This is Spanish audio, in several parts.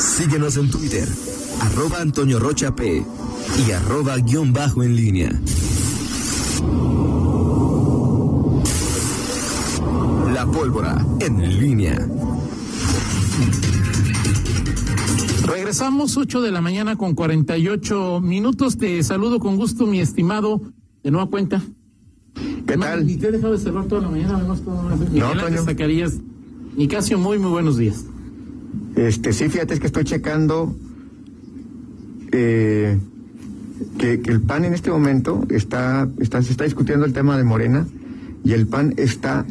Síguenos en Twitter, arroba Antonio Rocha P y arroba guion bajo en línea. La pólvora en línea. Regresamos 8 de la mañana con 48 minutos. Te saludo con gusto, mi estimado, de nueva cuenta. ¿Qué tal? Ni te he dejado de cerrar toda la mañana, además todo No, Toño. Zacarías. Nicasio, muy, muy buenos días. Este, sí, fíjate, es que estoy checando eh, que, el PAN en este momento está, está, se está discutiendo el tema de Morena y el PAN está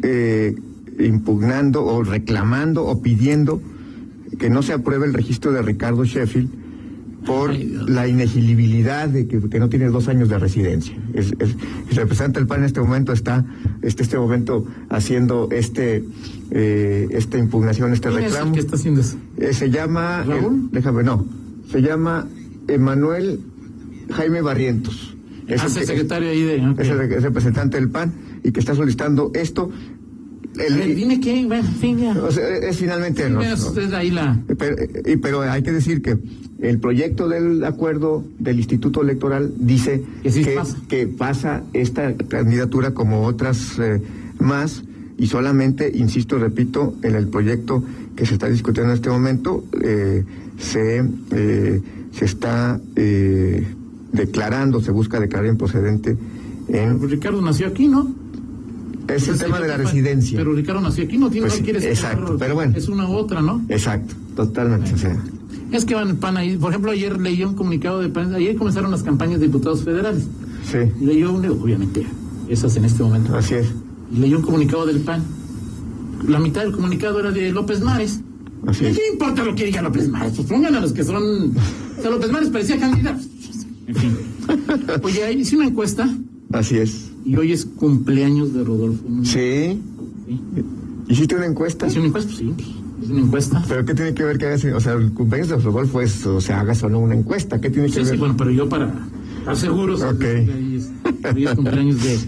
eh, impugnando o reclamando o pidiendo que no se apruebe el registro de Ricardo Sheffield por Ay, la inelegibilidad de que, que no tiene dos años de residencia. Es, es- el representante del PAN en este momento está, este, este momento haciendo este, eh, esta impugnación, este ¿Quién es reclamo. que está haciendo eso? Eh, se llama, ¿Raúl? eh, déjame, no, se llama Emanuel Jaime Barrientos. Es el secretario ahí de... ok. es el, es el representante del PAN y que está solicitando esto. El- dime bueno, o sea, es finalmente. No, usted ahí la... Pero, eh, pero hay que decir que el proyecto del acuerdo del Instituto Electoral dice Que sí pasa. que pasa esta candidatura como otras eh, más y solamente, insisto, repito, en el proyecto que se está discutiendo en este momento eh, se, eh, se está eh, declarando, se busca declarar improcedente en... Pues Ricardo nació aquí, ¿no? Es el tema de la residencia. Pero Ricardo nació aquí, no tiene Pues no quiere exacto, pero bueno. Es una u otra, ¿no? Exacto, totalmente. o sea, Es que van el PAN ahí. Por ejemplo, ayer leí un comunicado de PAN. Ayer comenzaron las campañas de diputados federales. sí, Y leyó un, obviamente, esas en este momento. así es. Leyó un comunicado del PAN. La mitad del comunicado era de López Mares. Así ¿Y es. ¿Qué importa lo que diga López Mares? Pues pongan a los que son. O sea, López Mares parecía candidato. En fin. Oye, ahí hice una encuesta Así es. Y hoy es cumpleaños de Rodolfo. Núñez. Sí. Sí. ¿Hiciste una encuesta? ¿Es una encuesta? Sí, es una encuesta. ¿Pero qué tiene que ver que hagas, o sea, el cumpleaños de Rodolfo es, o sea, hagas o no una encuesta? ¿Qué tiene que Sí, ver? sí, bueno, pero yo para estar seguros. Ok. Hoy es, cumpleaños de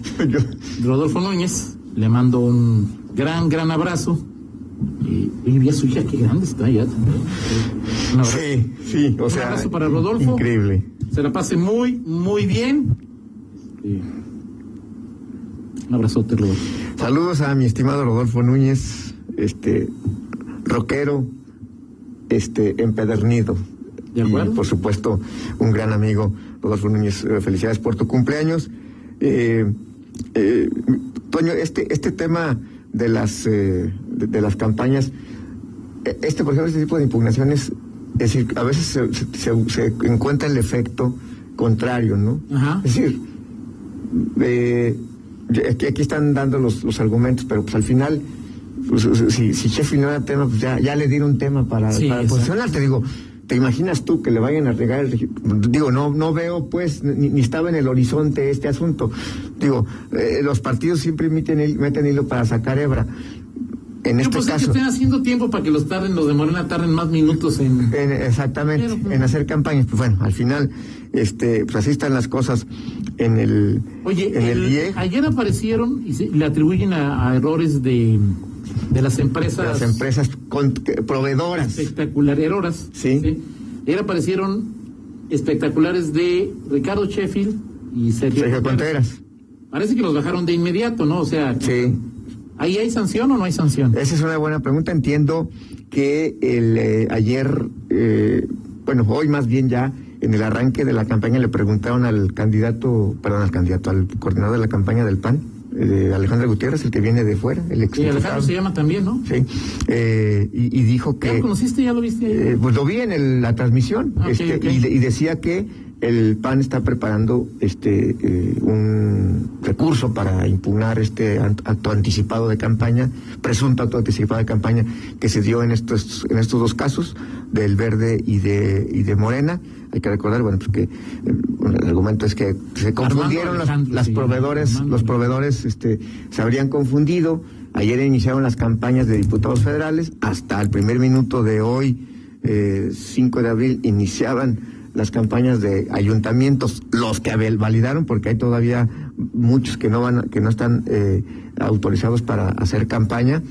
Rodolfo Núñez. Le mando un gran, gran abrazo. Y, y vi a su hija, qué grande está ya también. Un abrazo. sí, sí, o Un sea. abrazo para Rodolfo. Increíble. Se la pase muy, muy bien. Sí. Un abrazote, Rodolfo. Saludos a mi estimado Rodolfo Núñez, este, rockero, este, empedernido. De acuerdo. Y, por supuesto, un gran amigo, Rodolfo Núñez. eh, Felicidades por tu cumpleaños. Eh, eh, Toño, este, este tema de las, eh, de, de las campañas, eh, este, por ejemplo, este tipo de impugnaciones, es decir, a veces se- se encuentra el efecto contrario, ¿no? Ajá. Es decir, eh, aquí, aquí están dando los, los argumentos, pero pues al final, pues, si, si Sheffield no era tema, pues ya, ya le dieron tema para, Sí, para posicionar. Te digo, ¿te imaginas tú que le vayan a regar el Digo, no, no veo, pues, ni, ni estaba en el horizonte este asunto. Digo, eh, los partidos siempre meten, meten hilo para sacar hebra. En este pues es que caso. estén haciendo tiempo para que los tarden, los de Morena tarden más minutos en. En- exactamente, Pero, pues, en hacer campañas. Pues bueno, al final, este, pues así están las cosas en el, Oye, en el, el- IEG. ayer aparecieron y se- le atribuyen a, a errores de, de las empresas. las empresas con- proveedoras. espectaculares, errores. Sí. Ayer aparecieron espectaculares de Ricardo Sheffield y Sergio, Sergio Contreras. Contreras. Parece que los bajaron de inmediato, ¿no? O sea, Sí. ¿ahí hay sanción o no hay sanción? Esa es una buena pregunta. Entiendo que el eh, ayer, eh, bueno, hoy más bien ya, en el arranque de la campaña le preguntaron al candidato, perdón, al candidato, al coordinador de la campaña del PAN, eh, Alejandro Gutiérrez, el que viene de fuera, el ex Sí, Alejandro se llama también, ¿no? Sí. Eh, y, y dijo ¿Ya que. lo conociste? ¿Ya lo viste? ayer? Eh, pues lo vi en el- la transmisión Ah, ok, este. Y, y decía que el PAN está preparando este un recurso para impugnar este acto anticipado de campaña, presunto acto anticipado de campaña que se dio en estos en estos dos casos del Verde y de y de Morena. Hay que recordar, bueno, pues que eh, el argumento es que se confundieron las, Alejandro, las sí, proveedores, Armando los proveedores este, se habrían confundido. Ayer iniciaron las campañas de diputados federales. Hasta el primer minuto de hoy, eh, 5 de abril, iniciaban las campañas de ayuntamientos, los que validaron, porque hay todavía muchos que no van, que no están eh, autorizados para hacer campaña.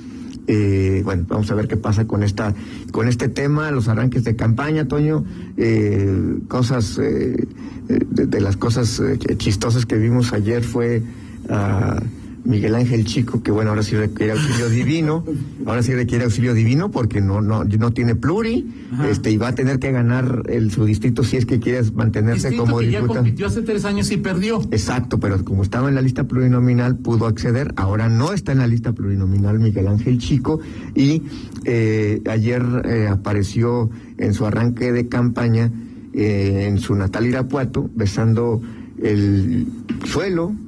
Eh, bueno, vamos a ver qué pasa con esta, con este tema, los arranques de campaña, Toño, eh, cosas, eh, de, de, las cosas chistosas que vimos ayer fue a Miguel Ángel Chico, que bueno, ahora sí requiere auxilio divino, ahora sí requiere auxilio divino porque no, no, no tiene pluri, Ajá. este, y va a tener que ganar el, su distrito si es que quiere mantenerse distrito como que diputado. ya compitió hace tres años y perdió. Exacto, pero como estaba en la lista plurinominal pudo acceder, ahora no está en la lista plurinominal Miguel Ángel Chico y eh, ayer eh, apareció en su arranque de campaña eh, en su natal Irapuato besando el suelo, el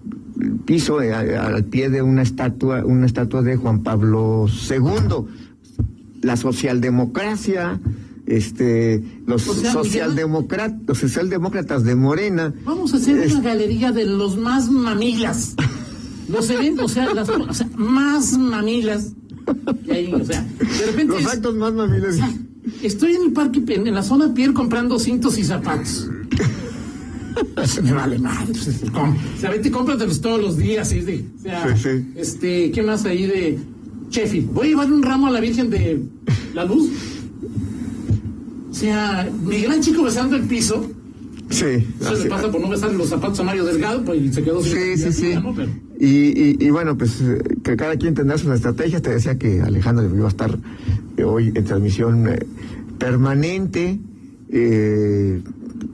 piso eh, al pie de una estatua, una estatua de Juan Pablo II. La socialdemocracia, este, los O sea, socialdemócratas, los socialdemócratas de Morena. Vamos a hacer Es- una galería de los más mamilas. Los eventos, o sea, las o sea, más mamilas. O sea, de repente. Los es- actos más mamiles. o sea, estoy en el parque, en la zona Pier comprando cintos y zapatos. Eso me vale madre. O sea, vete y cómpratelos todos los días. de, o sea, Sí, sí. este, ¿qué más ahí de Sheffield? Voy a llevarle un ramo a la Virgen de la Luz. O sea, mi gran chico besando el piso. Sí, Eso le pasa por no besarle los zapatos a Mario Delgado, pues se quedó sin Sí, sí, sí. ¿no? Pero- Y, y, y bueno, pues que cada quien tendrá sus estrategias. Te decía que Alejandro iba a estar hoy en transmisión eh, permanente. Eh,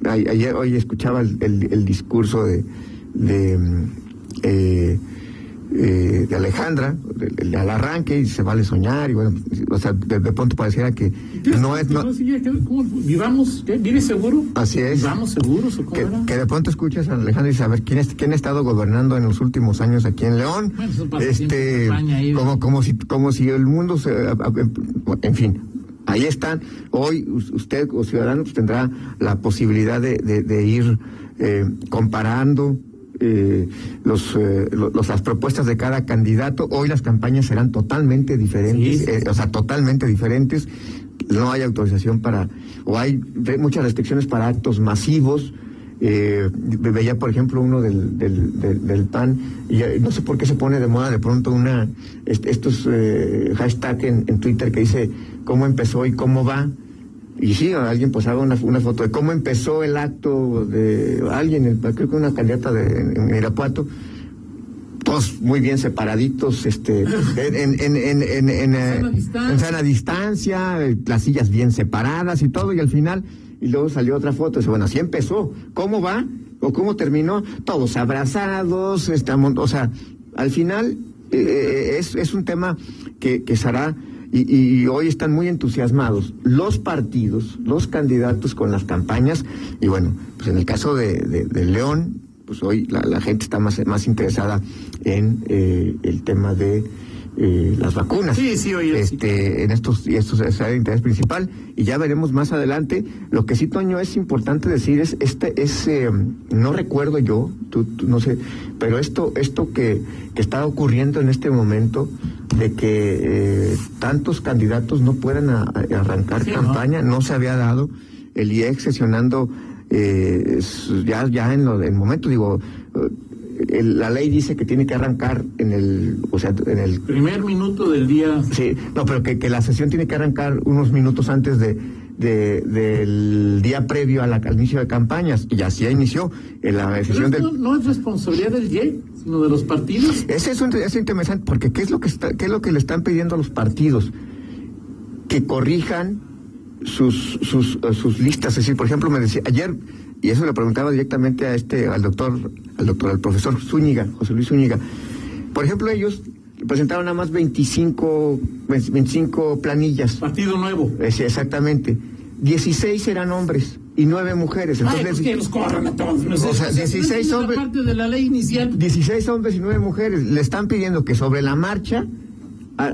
ayer, hoy escuchaba el, el- el discurso de, de, mm, eh, eh, de Alejandra, el- al arranque, y se vale soñar, y bueno, o sea, de, de pronto pareciera que no es... No. ¿Vivamos? ¿Qué? ¿Vive seguro? Así es. ¿Vivamos seguros o cómo que, era? que de pronto escuchas a Alejandro y ver, ¿quién, es, ¿quién ha estado gobernando en los últimos años aquí en León? Bueno, eso pasa siempre en campaña ahí, ¿no? como, como, si, como si el mundo se... En fin, ahí están. Hoy us- usted, o ciudadano, pues, tendrá la posibilidad de, de- de ir eh, comparando eh, los, eh, lo- los- las propuestas de cada candidato. Hoy las campañas serán totalmente diferentes, Sí, sí. eh, o sea, totalmente diferentes. No hay autorización para, o hay muchas restricciones para actos masivos. Eh, veía, por ejemplo, uno del, del, del, del PAN, y no sé por qué se pone de moda de pronto una est- estos eh, hashtag en, en Twitter que dice cómo empezó y cómo va. Y sí, alguien haga una, una foto de cómo empezó el acto de alguien, el- creo que una candidata de, en, Irapuato, todos muy bien separaditos, este, en, en, en, en, en, eh, Sana distancia. sana las sillas bien separadas y todo, y al final, y luego salió otra foto, dice, bueno, así empezó, ¿cómo va? ¿O cómo terminó? Todos abrazados, estamos, o sea, al final eh, es, es un tema que, que será, y, y hoy están muy entusiasmados los partidos, los candidatos con las campañas, y bueno, pues en el caso de, de, León, pues hoy la, la gente está más, más interesada en eh, el tema de eh, las vacunas. Sí, sí, oye, este, en estos, y esto es el interés principal, y ya veremos más adelante. Lo que sí, Toño, es importante decir es, este, es, eh, no recuerdo yo, tú, tú no sé, pero esto, esto que, que está ocurriendo en este momento, de que eh, tantos candidatos no puedan a- a- arrancar campaña, ¿no? se había dado, el IEX sesionando eh, ya, ya en lo- en el momento, digo, el- la ley dice que tiene que arrancar en el, o sea, en el Primer minuto del día. Sí, no, pero que, que la sesión tiene que arrancar unos minutos antes de, de- del día previo a la- al inicio de campañas. Y así ya inició en la esto del... no es responsabilidad del YEC, sino de los partidos. Ese es, un- es interesante porque ¿qué es, lo que está, ¿qué es lo que le están pidiendo a los partidos? Que corrijan sus, sus, eh, sus listas. Es decir, por ejemplo, me decía ayer, y eso le preguntaba directamente a este, al doctor, al doctor, al profesor Zúñiga, José Luis Zúñiga. Por ejemplo, ellos presentaron nada más 25, 25 planillas. Partido nuevo. Sí, exactamente. 16 eran hombres y 9 mujeres. Ay, Entonces, pues que los corran a todos. No sé, O sea, no 16 entiendo la hombres- parte de la ley inicial. 16 hombres y 9 mujeres. Le están pidiendo que sobre la marcha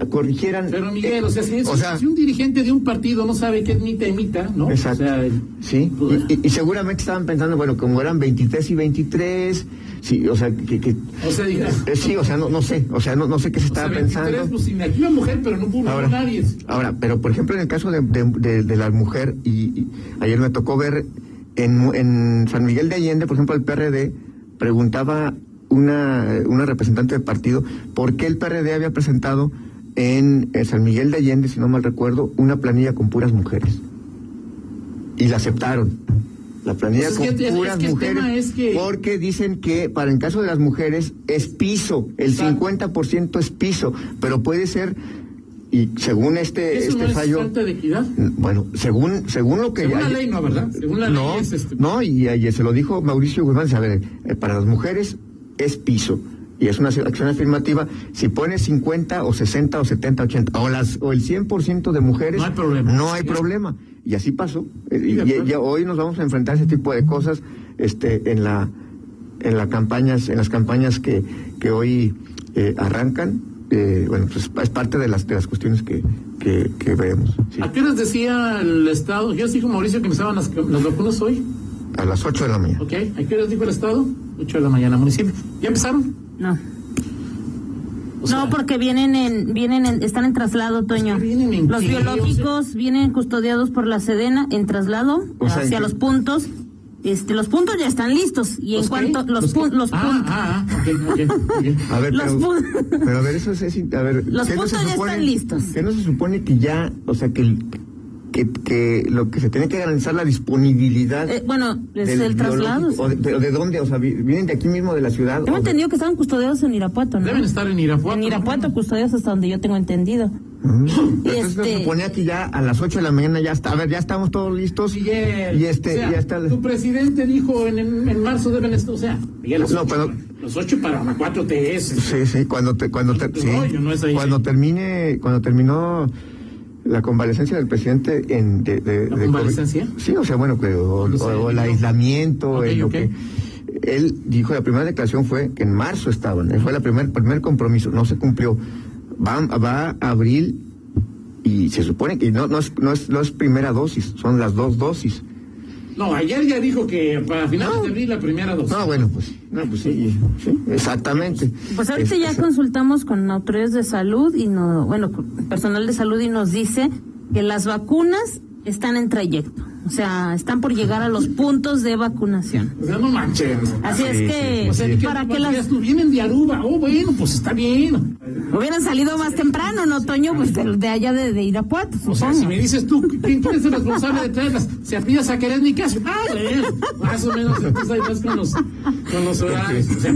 corrigieran. Pero Miguel, o sea, si, O sea- si un dirigente de un partido no sabe qué es mita y mita, ¿no? Exacto. O sea, el- Sí, y, y- y seguramente estaban pensando, bueno, como eran 23 y 23, sí, o sea, que... que- o sea, diga, eh, sí, o sea, no, no sé, o sea, no, no sé qué se o sea, estaba 23, pensando. pues sin aquí una mujer, pero no publicó Ahora, nadie. ahora, pero por ejemplo en el caso de, de, de- de la mujer, y, y ayer me tocó ver en, en San Miguel de Allende, por ejemplo, el PRD preguntaba una, una representante del partido por qué el PRD había presentado en eh, San Miguel de Allende, si no mal recuerdo, una planilla con puras mujeres. Y la aceptaron. La planilla Pues es con que- es puras que mujeres. es que- Porque dicen que para el caso de las mujeres es piso, el Exacto. 50% es piso, pero puede ser, y según este, Eso este no es fallo. falta de equidad. Bueno, según, según lo que Según la ley no, ¿verdad? Según la no, ley es este- no, y, y se lo dijo Mauricio Guzmán, a ver, eh, para las mujeres es piso. Y es una acción afirmativa, si pones 50 o 60 o 70, 80, o, las, o el 100% de mujeres, No hay problema. no hay Sí. problema. Y así pasó. Eh, Sí, y, y- y hoy nos vamos a enfrentar a ese tipo de cosas este, en la en las campañas en las campañas que, que hoy eh, arrancan. Eh, bueno, pues es parte de las de las cuestiones que, que, que vemos. sí. ¿A qué horas decía el Estado? Ya dijo Mauricio que empezaban las, las vacunas hoy. A las 8 de la mañana. ¿Ok? ¿A qué horas dijo el Estado? 8 de la mañana, municipio. ¿Ya empezaron? No. O sea, no, porque vienen en, vienen en, están en traslado, Toño. que en los qué, biológicos vienen custodiados por la Sedena en traslado O sea, hacia los puntos. Este, los puntos ya están listos y en ¿los cuanto los, pun- los ah, puntos Ah, ah. A ver, Los pero, pero a ver, eso es, a ver, Los ¿qué no puntos ya supone- están listos. ¿Qué no se supone que ya, o sea, que, el- que, que lo que se tiene que garantizar la disponibilidad Eh, bueno, es del el traslado. ¿O de- ¿Pero de dónde? O sea, vi- ¿vienen de aquí mismo de la ciudad? Tengo o de- entendido que estaban custodiados en Irapuato, ¿no? Deben estar en Irapuato. En Irapuato ¿no? custodiados hasta donde yo tengo entendido. Mm. Entonces Este- se suponía que ya a las 8 de la mañana ya está, a ver, ya estamos todos listos. Miguel, y este, o sea, ya está. Tu presidente dijo en, en, en marzo deben estar, o sea, Miguel, los, No, ocho, pero- los ocho para la 4 TS. Sí, sí, cuando te, cuando te- sí, no es ahí, cuando sí. termine, cuando terminó la convalecencia del presidente en de, de- ¿La de convalecencia? COVID. Sí, o sea, bueno, que, o, el aislamiento, Ok, en lo ok. que él dijo, la primera declaración fue que en marzo estaban, eh, fue la primer primer compromiso, no se cumplió. Va, va a abril y se supone que no, no, es, no, es, no es primera dosis, son las dos dosis. No, ayer ya dijo que para finales No. de abril la primera dosis. No, bueno, pues, no, pues sí, sí, exactamente. Pues ahorita Es- ya es- consultamos con autoridades de salud y no, bueno, con personal de salud y nos dice que las vacunas están en trayecto, o sea, están por llegar a los puntos de vacunación. O sea, no manches. Así es Sí, que sí, O sea, sí. ¿y qué para que digas las? Vienen de Aruba. Oh, bueno, pues está bien. hubieran salido más temprano, ¿no, Toño? Pues de, de allá de, de Irapuato, O sea, si me dices tú, ¿quién, quién es el responsable de traerlas? Se apillas a querer ni caso. Ah, bueno, más o menos, entonces ahí vas con los, con los horarios. O sea,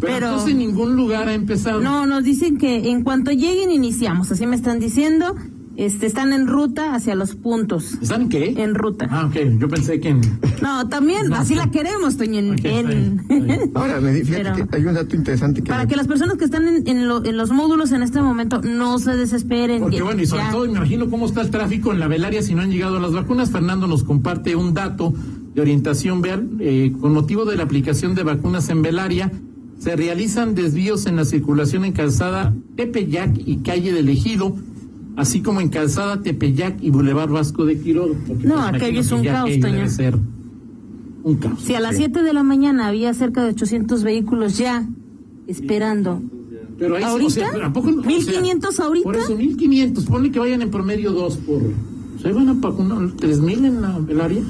pero, Pero- entonces en ningún lugar ha empezado. No, nos dicen que en cuanto lleguen iniciamos, así me están diciendo, este, están en ruta hacia los puntos, ¿Saben qué? en ruta. Ah, ok, yo pensé que en... No, también, así la queremos, Toño, en- Ok, está en- bien, está bien. Ahora, me di- fíjate Pero- que hay un dato interesante que Para me- que las personas que están en, en lo- en los módulos en este momento no se desesperen. Porque ya- bueno, y sobre ya. todo me imagino cómo está el tráfico en la velaria si no han llegado las vacunas. Fernando nos comparte un dato de orientación vean, eh, con motivo de la aplicación de vacunas en velaria. Se realizan desvíos en la circulación en calzada Tepeyac y calle del Ejido, así como en calzada Tepeyac y Boulevard Vasco de Quiroga. No, pues, aquello es un caos, Toño. Ser un caos. Si a las 7 de la mañana había cerca de 800 vehículos ya esperando. Pero ahí ¿Ahorita? o sea, ¿a poco? O sea, ¿1500 ahorita? Por eso, 1500. Ponle que vayan en promedio dos por. ¿Se van a vacunar 3000 en la velaria?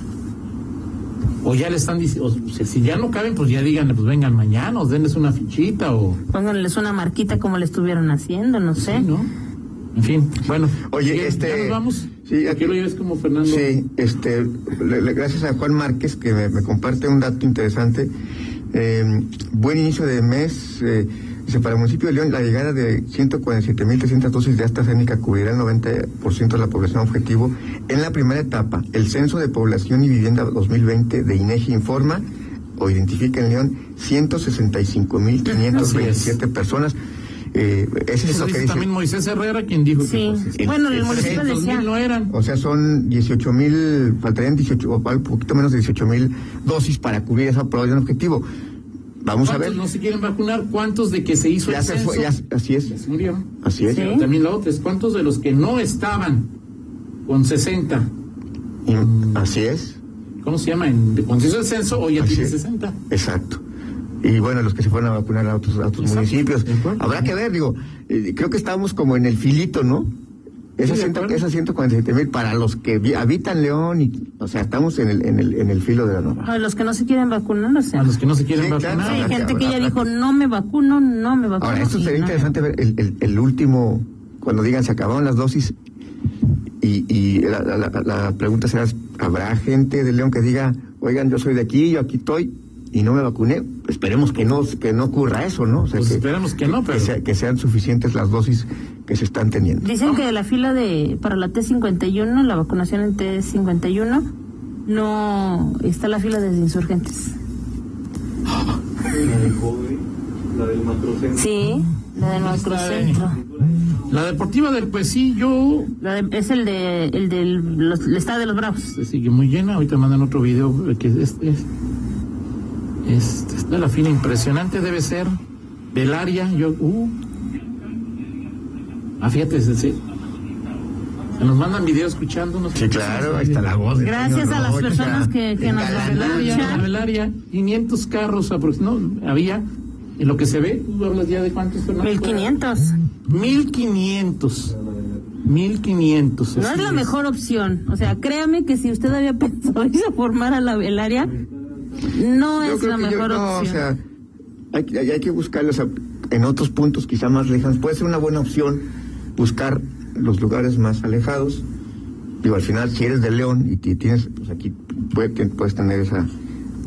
O ya le están diciendo, o sea, si ya no caben, pues ya díganle, pues vengan mañana, o denles una fichita, o. Pónganles una marquita como le estuvieron haciendo, no sé. Sí, ¿no? En fin, bueno. Oye, ¿ya- este- ¿Ya nos vamos? sí, Aquí lo ves como Fernando. Sí, este, le- le- gracias a Juan Márquez que me, me comparte un dato interesante. Eh, buen inicio de mes. Eh, para el municipio de León, la llegada de 147.300 dosis de AstraZeneca cubrirá el 90% de la población objetivo. En la primera etapa, el Censo de Población y Vivienda 2020 de INEGI informa o identifica en León 165.527 personas. Eh, ese es Eso lo que dice también Moisés Herrera, quien dijo Sí. que. Pues, el- bueno, el el municipio 300,000 decía. no eran. O sea, son 18 mil, faltarían 18, o un poquito menos de 18 mil dosis para cubrir esa población objetivo. Vamos a ¿Cuántos ver. no se quieren vacunar? ¿Cuántos de que se hizo Ya el se fue, censo? ya, así Ya es. se murieron. Así es. Sí. Pero también la otra es cuántos de los que no estaban con 60, Y- así es. ¿cómo se llama? En, cuando se hizo el censo, hoy ya Así tiene es. 60. Exacto. Y bueno, los que se fueron a vacunar a otros, a otros municipios. Habrá que ver, digo, eh, creo que estamos como en el filito, ¿no? Esas, de ciento- acuerdo. esas 147 mil para los que habitan León, y, o sea, estamos en el, en el, en el filo de la norma. A los que no se quieren vacunar, o sea. A los que no se quieren Sí, claro. vacunar. Hay habrá que- gente que ya dijo, no me vacuno, no me vacuno. Ahora, esto sería no me interesante ver el, el, el último cuando digan se acabaron las dosis y, y la- la- la pregunta será, ¿habrá gente de León que diga, oigan, yo soy de aquí, yo aquí estoy y no me vacuné? Esperemos que no, que no ocurra eso, ¿no? O sea, Pues esperemos que no, pero- sea- que sean suficientes las dosis que se están teniendo. Dicen que la fila de para la T51, la vacunación en T51, no está la fila desde insurgentes. Sí, la del macrocentro. La deportiva del Pesillo La de- es el de el del los- el estado de los Bravos. se sigue muy llena. Ahorita mandan otro video eh, que es, es, es- está la fila impresionante, debe ser del área. Yo, uh. Ah, fíjate, se, se- nos mandan videos escuchándonos. Sí, claro, ahí está la voz. Gracias Toño a las Rocha, personas que, que nos la escuchan. Belaria, 500 carros aproximadamente. No, había, en lo que se ve, tú hablas ya de cuántos, Fernando? 1500. 1500. 1500. No es la mejor opción. O sea, créame que si usted había pensado irse a formar a la velaria, no Yo es la que yo- mejor no, opción. o sea, hay, que- hay, hay que buscarlos en otros puntos quizá más lejanos. Puede ser una buena opción buscar los lugares más alejados. Digo, al final, si eres de León y ti- tienes, pues aquí puede- puedes tener esa,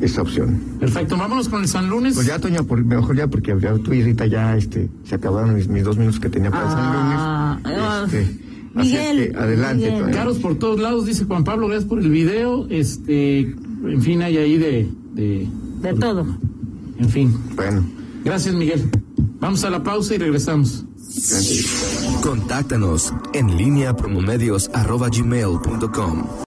esa opción. Perfecto, vámonos con el San Lunes. Pues ya, Toño, por, mejor ya, porque ya tú y Rita ya este, se acabaron mis, mis dos minutos que tenía para Ah, el San Lunes. ah, Este, así es Miguel, que adelante, Miguel. Caros por todos lados, dice Juan Pablo, gracias por el video. Este, en fin, hay ahí de. De, De todo. En fin. Bueno, Gracias, Miguel. Vamos a la pausa y regresamos. gracias. Contáctanos en línea promomedios